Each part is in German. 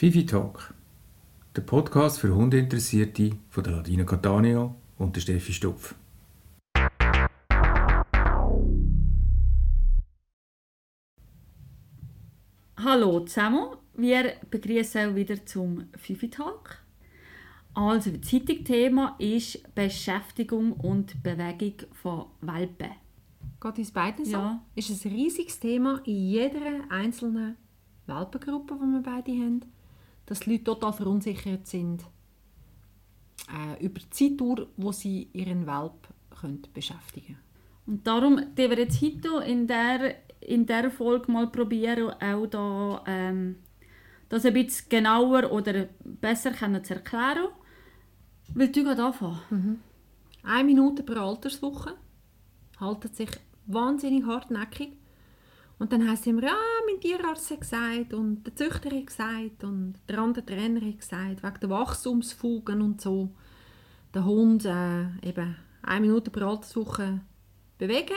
Fifi Talk, der Podcast für Hundeinteressierte von der Ladina Catania und der Steffi Stupf. Hallo zusammen, wir begrüßen auch wieder zum Fifi Talk. Also, das heutige Thema ist Beschäftigung und Bewegung von Welpen. Geht uns beiden so? Ja. Ist ein riesiges Thema in jeder einzelnen Welpengruppe, die wir beide haben, dass die Leute total verunsichert sind äh, über die Zeitdauer, wo sie ihren Welp können beschäftigen Und darum werden wir jetzt heute in der, in der Folge mal probieren, auch da, ähm, das ein bisschen genauer oder besser können zu erklären. Willst du gerade anfangen? Eine Minute pro Alterswoche haltet sich wahnsinnig hartnäckig. Und dann heisst es immer, ja, mein Tierarzt hat gesagt und der Züchter hat gesagt und der andere Trainer hat gesagt, wegen der Wachstumsfugen und so. Der Hund äh, eben eine Minute pro Alterswoche bewegen.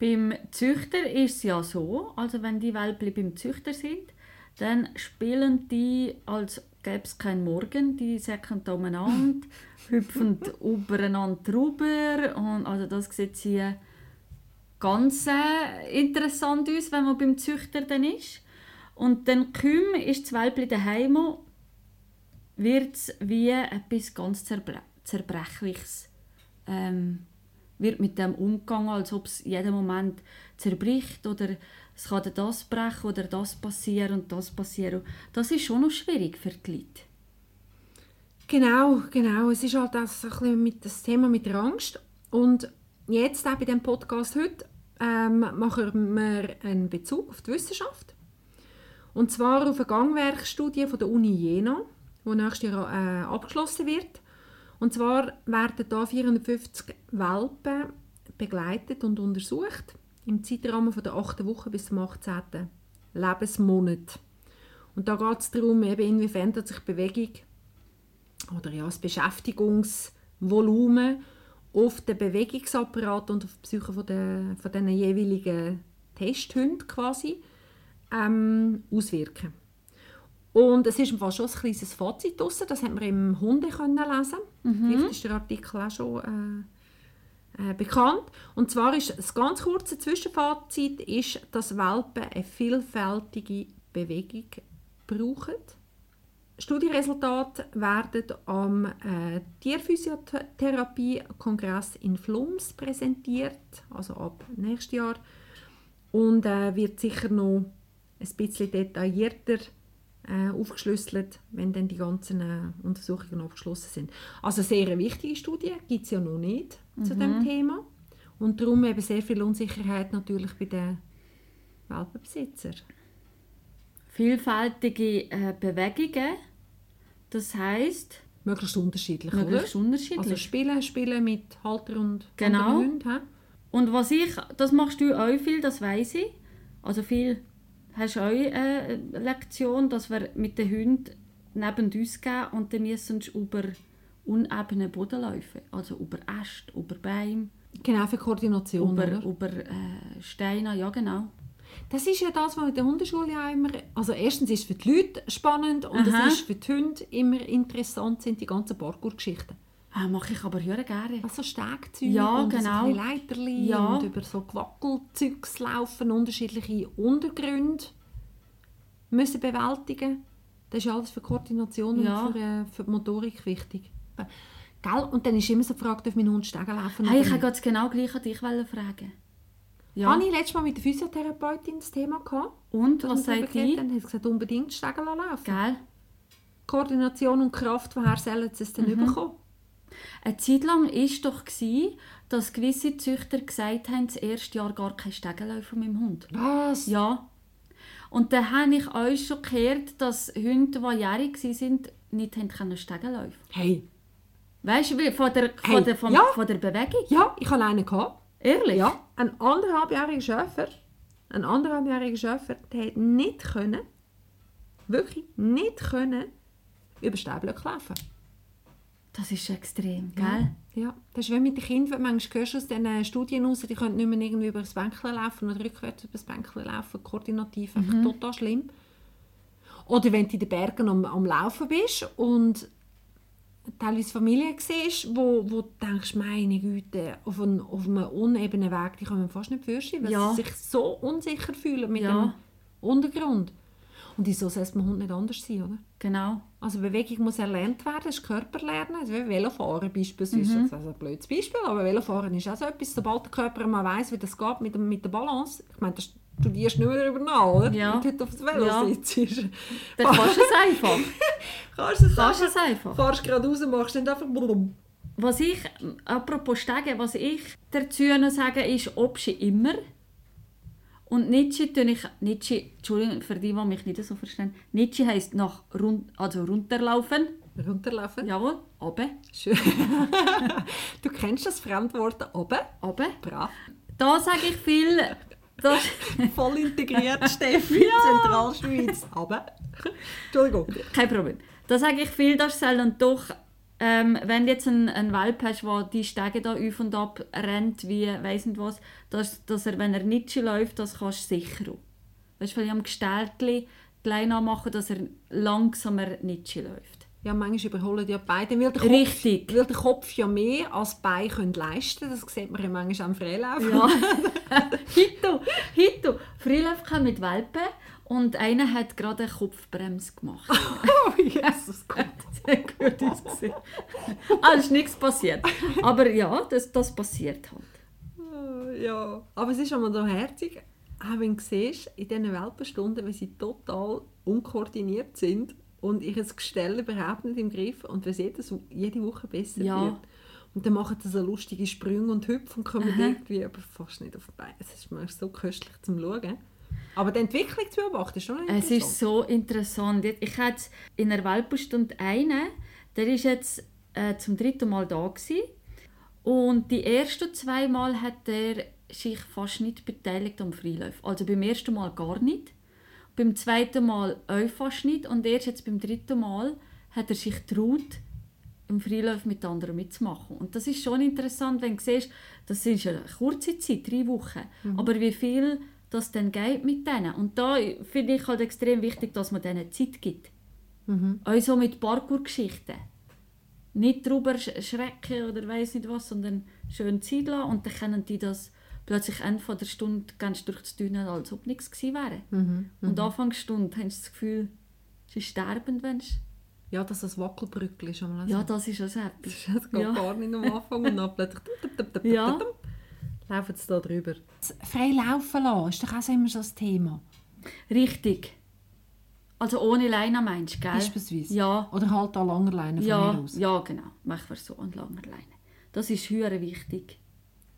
Beim Züchter ist es ja so, also wenn die Welpen beim Züchter sind, dann spielen die, als gäbe es keinen Morgen. Die säcken umeinander, hüpfen übereinander drüber. Und also das sieht sie ganz äh, interessant aus, wenn man beim Züchter dann ist. Und dann kaum ist das Welpli daheim, wird es wie etwas ganz Zerbre Zerbrechliches. Ähm, wird mit dem umgegangen, als ob es jeden Moment zerbricht oder es kann das brechen oder das passieren und das passieren. Das ist schon noch schwierig für die Leute. Genau, genau. Es ist halt das, ein bisschen mit das Thema mit der Angst. Und jetzt auch bei dem Podcast heute ähm, machen wir einen Bezug auf die Wissenschaft. Und zwar auf eine Gangwerkstudie von der Uni Jena, die nächstes Jahr äh, abgeschlossen wird. Und zwar werden da 450 Welpen begleitet und untersucht im Zeitrahmen von der 8. Woche bis zum 18. Lebensmonat. Und da geht es darum, eben inwiefern sich Bewegung oder ja, das Beschäftigungsvolumen auf den Bewegungsapparat und auf die Psyche von, der, von den jeweiligen Testhunden quasi ähm, auswirken. Und es ist im Fall schon ein kleines Fazit draussen, das hat man im Hunde können lesen. Vielleicht ist der Artikel auch schon äh, äh, bekannt. Und zwar ist das ganz kurze Zwischenfazit, ist, dass Welpen eine vielfältige Bewegung brauchen. Studieresultate werden am äh, Tierphysiotherapie-Kongress in Flums präsentiert, also ab nächstes Jahr. Und äh, wird sicher noch ein bisschen detaillierter äh, aufgeschlüsselt, wenn dann die ganzen äh, Untersuchungen abgeschlossen sind. Also sehr eine wichtige Studie, gibt es ja noch nicht zu dem Thema. Und darum eben sehr viel Unsicherheit natürlich bei den Welpenbesitzern. Vielfältige äh, Bewegungen, das heisst Möglichst unterschiedlich, möglichst oder? unterschiedlich. Also spielen, spielen mit Halter und Genau. Hunden. Und was ich, das machst du auch viel, das weiß ich. Also viel hast du auch eine Lektion, dass wir mit den Hunden neben uns gehen und dann müssen sie über unebenen Boden laufen. Also über Äste, über Bäume, Genau, für Koordination. über, oder? über äh, Steine, ja genau. Das ist ja das, was in der Hundeschule auch immer... Also erstens ist es für die Leute spannend und Aha. es ist für die Hunde immer interessant, sind die ganzen Parkour-Geschichten. Ah, mache ich aber hören gerne. Also Stegzeuge Ja, und genau. so Leiterli Ja. und über so Gewackelzeugs laufen, unterschiedliche Untergründe müssen bewältigen. Das ist alles für Koordination Ja. und für, äh, für die Motorik wichtig. Gell? Und dann ist immer so die Frage, darf mein Hund Stegen laufen Hey, ich wollte genau gleich an dich fragen. Ja. Habe ich letztes Mal mit der Physiotherapeutin das Thema gehabt. Und, was sagt die? Dann hat sie gesagt, unbedingt Stegen laufen. Gell? Koordination und Kraft, woher sollen sie es denn Mhm. bekommen? Eine Zeit lang war es doch, gewesen, dass gewisse Züchter gesagt haben, das erste Jahr gar kein Stegenläufer mit dem Hund. Was? Ja. Und dann habe ich euch schon gehört, dass Hunde, die jährig waren, nicht haben können Stegen laufen Hey, Weißt du, von der, von, Hey, der, vom, ja. von der Bewegung? ja, ich hatte einen. Gehabt. Ehrlich? Ja, ein anderthalbjähriger Schäfer, ein anderthalbjähriger Schäfer, der hat nicht können, wirklich nicht können, über Steinblöcke laufen. Das ist extrem, gell? Ja, das ist wie mit den Kindern, manchmal hörst du aus diesen Studien raus, die können nicht mehr irgendwie über das Bänkchen laufen oder rückwärts über das Bänkchen laufen, koordinativ, einfach total schlimm. Oder wenn du in den Bergen am, am Laufen bist und teilweise Familien siehst, wo, wo du denkst, meine Güte, auf, ein, auf einem unebenen Weg, die können fast nicht vorstellen, weil Ja. sie sich so unsicher fühlen mit Ja. dem Untergrund. Und wieso soll es beim Hund nicht anders sein, oder? Genau. Also Bewegung muss erlernt werden, das ist Körperlernen, also wie Velofahren beispielsweise. Das ist also ein blödes Beispiel, aber Velofahren ist auch so etwas, sobald der Körper mal weiss, wie das geht mit, dem, mit der Balance. Ich meine, das studierst du nicht mehr darüber nach, oder? Ja. Wenn du heute auf das Velo Ja. sitzt. Dann kannst du es einfach. Kannst du es Kannst einfach, es einfach. fahrst geradeaus und machst dann einfach blum. Was ich, apropos Stege, was ich dazu noch sage, ist Obschi immer. Und Nietzsche tue ich, Nietzsche, Entschuldigung für die, die mich nicht so verstehen, Nietzsche heisst nach run, also runterlaufen, Runterlaufen. jawohl, oben, Schön. du kennst das Fremdwort oben. oben. Brav. Da sage ich viel, das, Voll integriert, Steffi, Zentralschweiz. Aber. Entschuldigung. kein Problem. Da sage ich viel, das soll dann doch, ähm, wenn du jetzt einen, einen Welp hast, der die Stege da auf und ab rennt, wie weiss nicht was, dass, dass er, wenn er Nietzsche läuft, das kannst du sicher. Weißt du, weil ich am Gestaltli klein anmachen, dass er langsamer Nietzsche läuft. Ja, manchmal überholen die ja beide. Weil der Kopf, Richtig. Weil der Kopf ja mehr als die Beine können leisten. Das sieht man ja manchmal am Freilauf. Ja. Hito, Hito. Freilauf kam mit Welpen und einer hat gerade eine Kopfbremse gemacht. Oh, Jesus Gott. Sehr gut ausgesehen. Ah, ist nichts passiert. Aber ja, das, das passiert halt. Oh, Ja. Aber es ist schon mal so herzig, auch wenn du siehst, in diesen Welpenstunden, wie sie total unkoordiniert sind und ihr Gestell überhaupt nicht im Griff und wie es jedes, jede Woche besser Ja. wird. Und dann machen sie so lustige Sprünge und Hüpfe und kommen Aha. irgendwie aber fast nicht auf die Beine. Es ist manchmal so köstlich zum Schauen. Aber die Entwicklung zu beobachten ist schon Es interessant. ist so interessant. Ich hatte in einer Welpenstunde einen, der ist jetzt äh, zum dritten Mal da gewesen. und die ersten zwei Mal hat er sich fast nicht beteiligt am Freilauf. Also beim ersten Mal gar nicht, beim zweiten Mal auch fast nicht und erst jetzt beim dritten Mal hat er sich getraut, im Freilauf mit anderen mitzumachen. Und das ist schon interessant, wenn du siehst, das ist eine kurze Zeit, drei Wochen, aber wie viel das dann geht mit denen. Und da finde ich halt extrem wichtig, dass man denen Zeit gibt. Mhm. Auch so mit Parkour-Geschichten. Nicht drüber sch- schrecken oder weiß nicht was, sondern schön Zeit lassen und dann können die das plötzlich Ende von der Stunde ganz durch das Dünnen, als ob nichts gewesen wäre. Mhm. Und Anfangsstunde hast du das Gefühl, es ist sterbend, wenn es... Ja, dass das Wackelbrückel ist. einmal so. Ja, das ist also etwas. Das geht Ja. gar nicht am Anfang und dann plötzlich Ja. laufen sie da drüber. Frei laufen lassen ist doch auch so immer so das Thema. Richtig. Also ohne Leine meinst du, gell? Beispielsweise. Ja, Oder halt an langer Leine von mir ja, aus. ja, genau. Machen wir so an langer Leine. Das ist höher wichtig.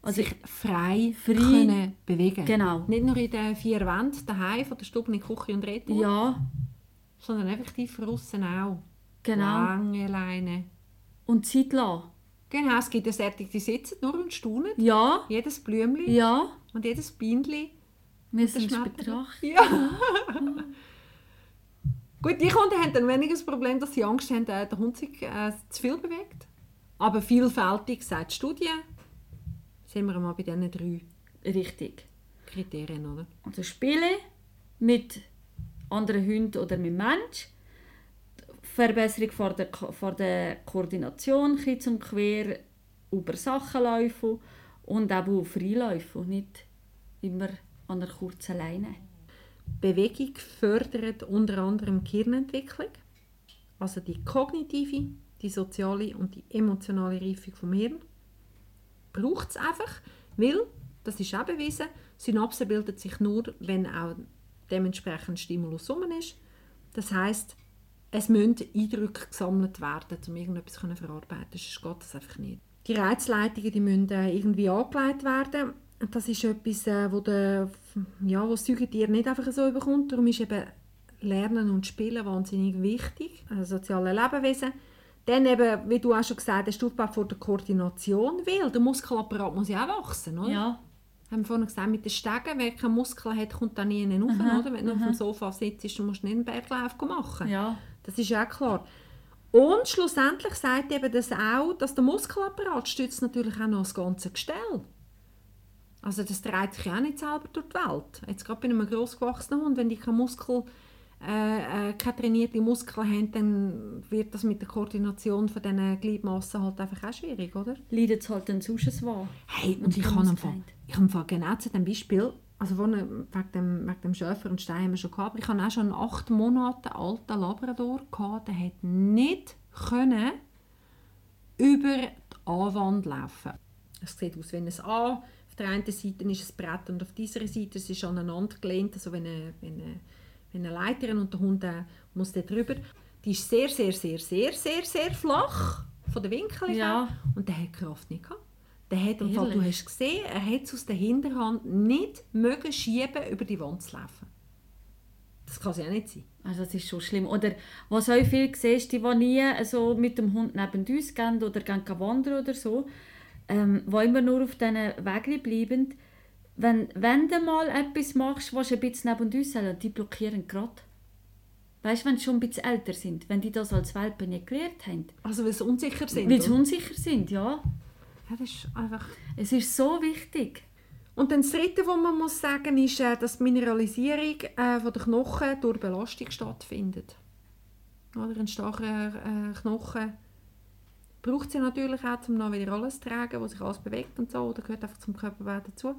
Also sich frei, Frei- können bewegen. Genau. Nicht nur in den vier Wänden daheim von der Stube in Küche und Retour, ja, sondern effektiv draussen auch. genau. Lange Leine. Und Zeit lassen. Genau, es gibt ja solche, die sitzen nur und staunen. Ja, Jedes Blümchen ja. und jedes Bienchen. Müssen wir betrachten. Ja. Gut, die Kunden haben dann weniger das Problem, dass sie Angst haben, äh, der Hund sich äh, zu viel bewegt. Aber vielfältig, sagt die Studie, sind wir mal bei diesen drei Richtig. Kriterien, oder? Also Spiele mit anderen Hunden oder mit Mensch. Verbesserung von der, von der Koordination, kreuz und quer über Sachen laufen und eben Freilaufen und nicht immer an einer kurzen Leine. Bewegung fördert unter anderem die Hirnentwicklung, also die kognitive, die soziale und die emotionale Reifung vom Hirn. Braucht es einfach, weil, das ist auch bewiesen, Synapsen bilden sich nur, wenn auch dementsprechend Stimulus rum ist. Das heißt, es müssen Eindrücke gesammelt werden, um irgendetwas zu verarbeiten, sonst geht das einfach nicht. Die Reizleitungen die müssen äh, irgendwie angelegt werden. Das ist etwas, äh, wo, der, ja, wo das Säugetier nicht einfach so überkommt. Darum ist eben Lernen und Spielen wahnsinnig wichtig, also soziale Lebewesen. Dann eben, wie du auch schon gesagt hast, Aufbau vor der Koordination, weil der Muskelapparat muss ja auch wachsen, oder? Ja, haben wir vorhin gesagt, mit den Stegen, wer keine Muskeln hat, kommt da nie rauf, Aha, oder? Wenn du auf dem Sofa sitzt, dann musst du nicht einen Berglauf machen. ja. Das ist ja auch klar. Und schlussendlich sagt eben das auch, dass der Muskelapparat stützt natürlich auch noch das ganze Gestell. Also das dreht sich ja auch nicht selber durch die Welt. Jetzt gerade bei einem grossgewachsenen Hund, wenn die keine Muskel äh, äh, keine trainierte Muskeln haben, dann wird das mit der Koordination von diesen Gliedmassen halt einfach auch schwierig, oder? Leidet es halt dann sonst was. Hey, und ich habe einfach, ich habe genau zu dem Beispiel, also wo, wegen, dem, wegen dem Schäfer und Stein haben wir schon gehabt, ich hatte auch schon einen acht Monate alten Labrador, gehabt, der hat nicht können über die A-Wand laufen. Es sieht aus wie ein A. Auf der einen Seite ist ein Brett und auf dieser Seite es ist aneinander gelehnt, also wie eine, wie eine, wie eine Leiterin und der Hund äh, muss da drüber. Die ist sehr, sehr, sehr, sehr, sehr, sehr flach von der Winkel Ja. her und der hat Kraft nicht gehabt. Der hat, im Fall, du hast gesehen, er hat es aus der Hinterhand nicht mögen schieben, über die Wand zu laufen. Das kann es ja nicht sein. Also das ist schon schlimm. Oder was auch viel siehst, die, die nie so mit dem Hund neben uns gehen oder gehen wandern oder so, ähm, die immer nur auf diesen Wegen bleiben, wenn, wenn du mal etwas machst, was ein bisschen neben uns sollen, die blockieren gerade. Weißt du, wenn sie schon ein bisschen älter sind, wenn die das als Welpen nicht gelernt haben. Also weil sie unsicher sind. Weil sie oder? unsicher sind, ja. ja, das ist einfach... Es ist so wichtig. Und dann das Dritte, was man muss sagen ist, äh, dass die Mineralisierung äh, von der Knochen durch Belastung stattfindet. Oder ein starker äh, Knochen braucht sie natürlich auch, um noch wieder alles zu tragen, wo sich alles bewegt und so, oder gehört einfach zum Körperbau dazu.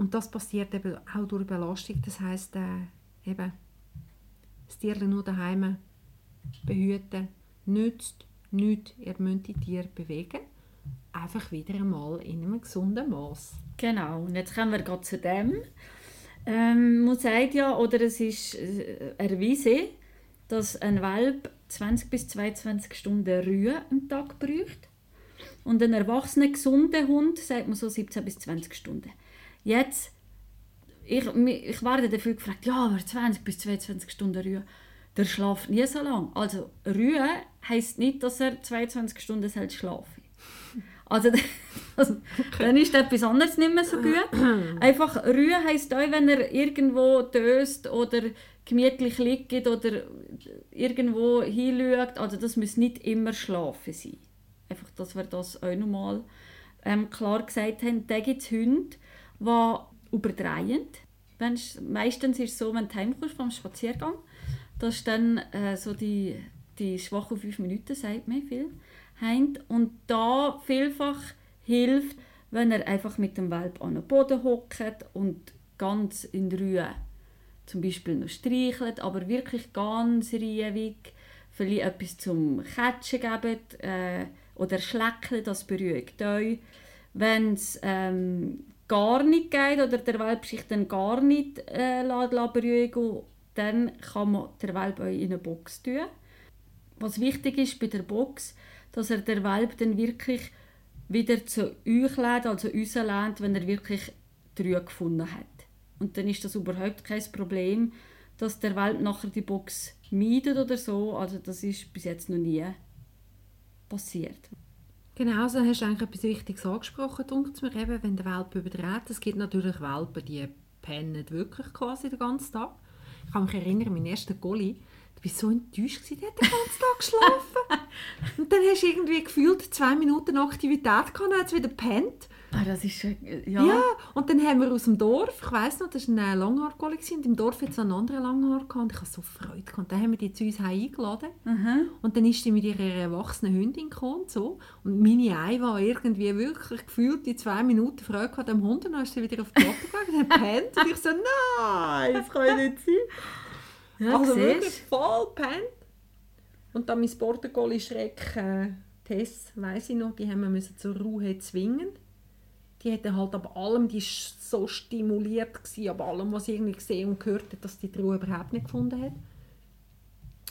Und das passiert eben auch durch Belastung. Das heisst, äh, eben, das Tierchen nur daheim behüten nützt nichts. Ihr müsst die Tiere bewegen. Einfach wieder einmal in einem gesunden Maß. Genau, und jetzt kommen wir gerade zu dem. Ähm, man sagt ja, oder es ist äh, erwiesen, dass ein Welp 20 bis 22 Stunden Ruhe am Tag braucht. Und ein erwachsener, gesunder Hund, sagt man so 17 bis 20 Stunden. Jetzt, ich, ich werde dafür gefragt, ja, aber 20 bis 22 Stunden Ruhe, der schlaft nie so lang. Also Ruhe heisst nicht, dass er 22 Stunden soll schlafen also, also dann ist etwas anderes nicht mehr so gut. Einfach Ruhe heisst auch, wenn er irgendwo döst oder gemütlich liegt oder irgendwo hinschaut. Also das muss nicht immer schlafen sein. Einfach, dass wir das auch nochmal ähm, klar gesagt haben. Da gibt es Hunde, die überdrehen. Meistens ist es so, wenn du heimkommst vom Spaziergang, dass dann äh, so die, die schwachen fünf Minuten, sagt man viel, haben. Und da vielfach hilft, wenn er einfach mit dem Welp an den Boden hockt und ganz in Ruhe zum Beispiel noch streichelt, aber wirklich ganz ruhig, vielleicht etwas zum Catchen geben äh, oder schlecken, das beruhigt euch. Wenn es ähm, gar nicht geht oder der Welp sich dann gar nicht äh, beruhigen dann kann man den Welp euch in eine Box tun. Was wichtig ist bei der Box, dass er der Welp dann wirklich wieder zu euch lädt, also uns lädt, wenn er wirklich die Ruhe gefunden hat. Und dann ist das überhaupt kein Problem, dass der Welp nachher die Box meidet oder so. Also das ist bis jetzt noch nie passiert. Genau, so hast du eigentlich etwas Wichtiges angesprochen, denkt mir eben, wenn der Welpe überdreht. Es gibt natürlich Welpen, die pennen wirklich quasi den ganzen Tag. Ich kann mich erinnern, mein erster Golli, du warst so enttäuscht, gewesen, der hat den ganzen Tag geschlafen. Und dann hast du irgendwie gefühlt zwei Minuten Aktivität gehabt, dann hat es wieder gepennt. Ah, das ist äh, ja. Ja. und dann haben wir aus dem Dorf, ich weiss noch, das war ein Langhaar-Golli und im Dorf hat es einen anderen Langhaar und ich hatte so Freude. Gehabt. Und dann haben wir die zu uns eingeladen. Mhm. Und dann ist sie mit ihrer erwachsenen Hündin gekommen und so. Und meine Ei war irgendwie wirklich gefühlt die zwei Minuten Freude gehabt am Hund und dann ist sie wieder auf die Matte gegangen und hat gepennt. Und ich so, nein, das kann nicht sein. Ja, also wirklich voll gepennt. Und dann mein Border Collie Schreck, äh, Tess, weiss ich noch, die haben wir müssen zur Ruhe zwingen. Die hatte halt ab allem, die so stimuliert, gewesen, ab allem, was sie irgendwie gesehen und gehört hat, dass die die Ruhe überhaupt nicht gefunden hat.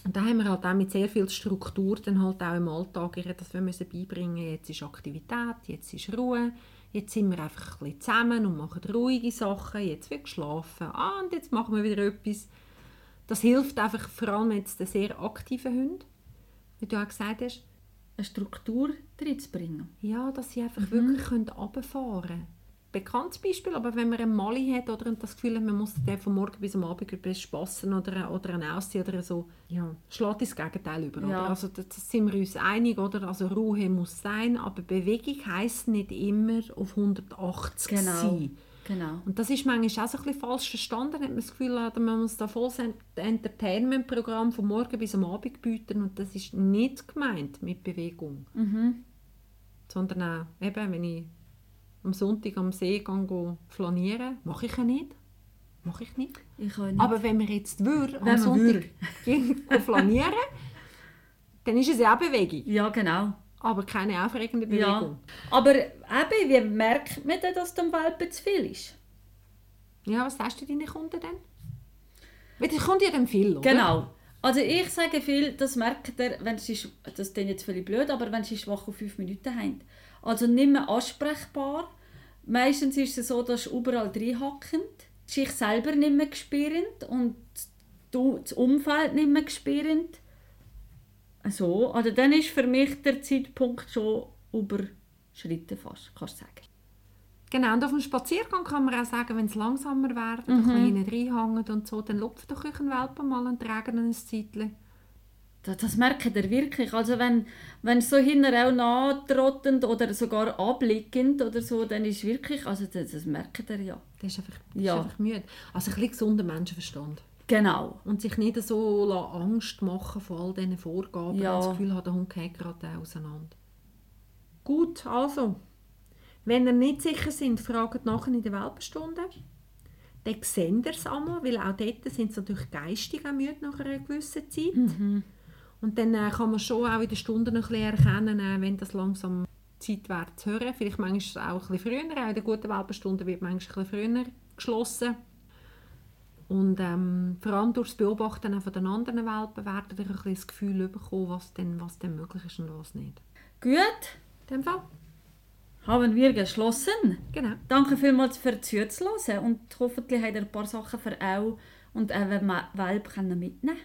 Und da haben wir halt auch mit sehr viel Struktur dann halt auch im Alltag ihr das wir müssen beibringen. Jetzt ist Aktivität, jetzt ist Ruhe, jetzt sind wir einfach ein bisschen zusammen und machen ruhige Sachen, jetzt wird geschlafen, ah, und jetzt machen wir wieder etwas. Das hilft einfach vor allem jetzt den sehr aktiven Hunden, wie du auch gesagt hast, Eine Struktur reinzubringen. ja, dass sie einfach wirklich können runterfahren können. Bekanntes Beispiel, aber wenn man einen Mali hat oder das Gefühl hat, man muss den von morgen bis am Abend bespassen oder, oder einen ausziehen oder so, ja, schlägt ins Gegenteil über. Ja. Also da da sind wir uns einig, oder? Also Ruhe muss sein, aber Bewegung heisst nicht immer auf 180 Genau. sein. Genau. Und das ist manchmal auch so ein bisschen falsch verstanden, hat man das Gefühl, ah, man muss da voll ein Entertainment-Programm von morgen bis am Abend bieten und das ist nicht gemeint mit Bewegung. Mhm. Sondern auch, eben, wenn ich am Sonntag am See gehe, flanieren, mache ich ja nicht. Mache ich nicht. Ich nicht. Aber wenn wir jetzt würde, am Sonntag gehen flanieren, dann ist es ja auch Bewegung, ja, genau. Aber keine aufregende Ja. Bewegung. Aber eben, wie merkt man denn, dass dem Welpen zu viel ist? Ja, was sagst du deinen Kunden denn? Weil das kommt ja dann viel, oder? Genau. Also ich sage viel, das merkt ihr, wenn sie, das klingt jetzt völlig blöd, aber wenn sie schwach auf fünf Minuten haben. Also nicht mehr ansprechbar. Meistens ist es so, dass sie überall reinhacken, sich selber nicht mehr spürend und das Umfeld nicht mehr spürend. So, also dann ist für mich der Zeitpunkt schon überschritten fast, kannst du sagen. Genau, und auf dem Spaziergang kann man auch sagen, wenn es langsamer wird, mhm. ein bisschen reinhängt und so, dann lupft doch euch ein Welpen mal und tragen ihn ein Zeitchen. Das, das merkt ihr wirklich. Also wenn, wenn so hinterher auch nachtrottend oder sogar abblickend oder so, dann ist wirklich, also das, das merkt ihr ja. Das ist einfach, das Ja. ist einfach müde. Also ein bisschen gesunder Menschenverstand. Genau. Und sich nicht so la- Angst machen von all diesen Vorgaben Ja. und das Gefühl hat, der Hund geht gerade auseinander. Gut, also, wenn ihr nicht sicher sind, fragt nachher in der Welpenstunde. Dann seht ihr es einmal, weil auch dort sind sie natürlich geistig auch müde nach einer gewissen Zeit. Und dann äh, kann man schon auch in der Stunde noch ein bisschen erkennen, äh, wenn das langsam Zeit wäre zu hören. Vielleicht manchmal auch ein bisschen früher, auch in der guten Welpenstunde wird manchmal ein bisschen früher geschlossen. Und ähm, vor allem durch das Beobachten von den anderen Welpen werden ihr ein bisschen das Gefühl bekommen, was denn, was denn möglich ist und was nicht. Gut, In dem Fall, haben wir geschlossen. genau. Danke vielmals für Zuhören und hoffentlich habt ihr ein paar Sachen für auch und wenn Welpen mitnehmen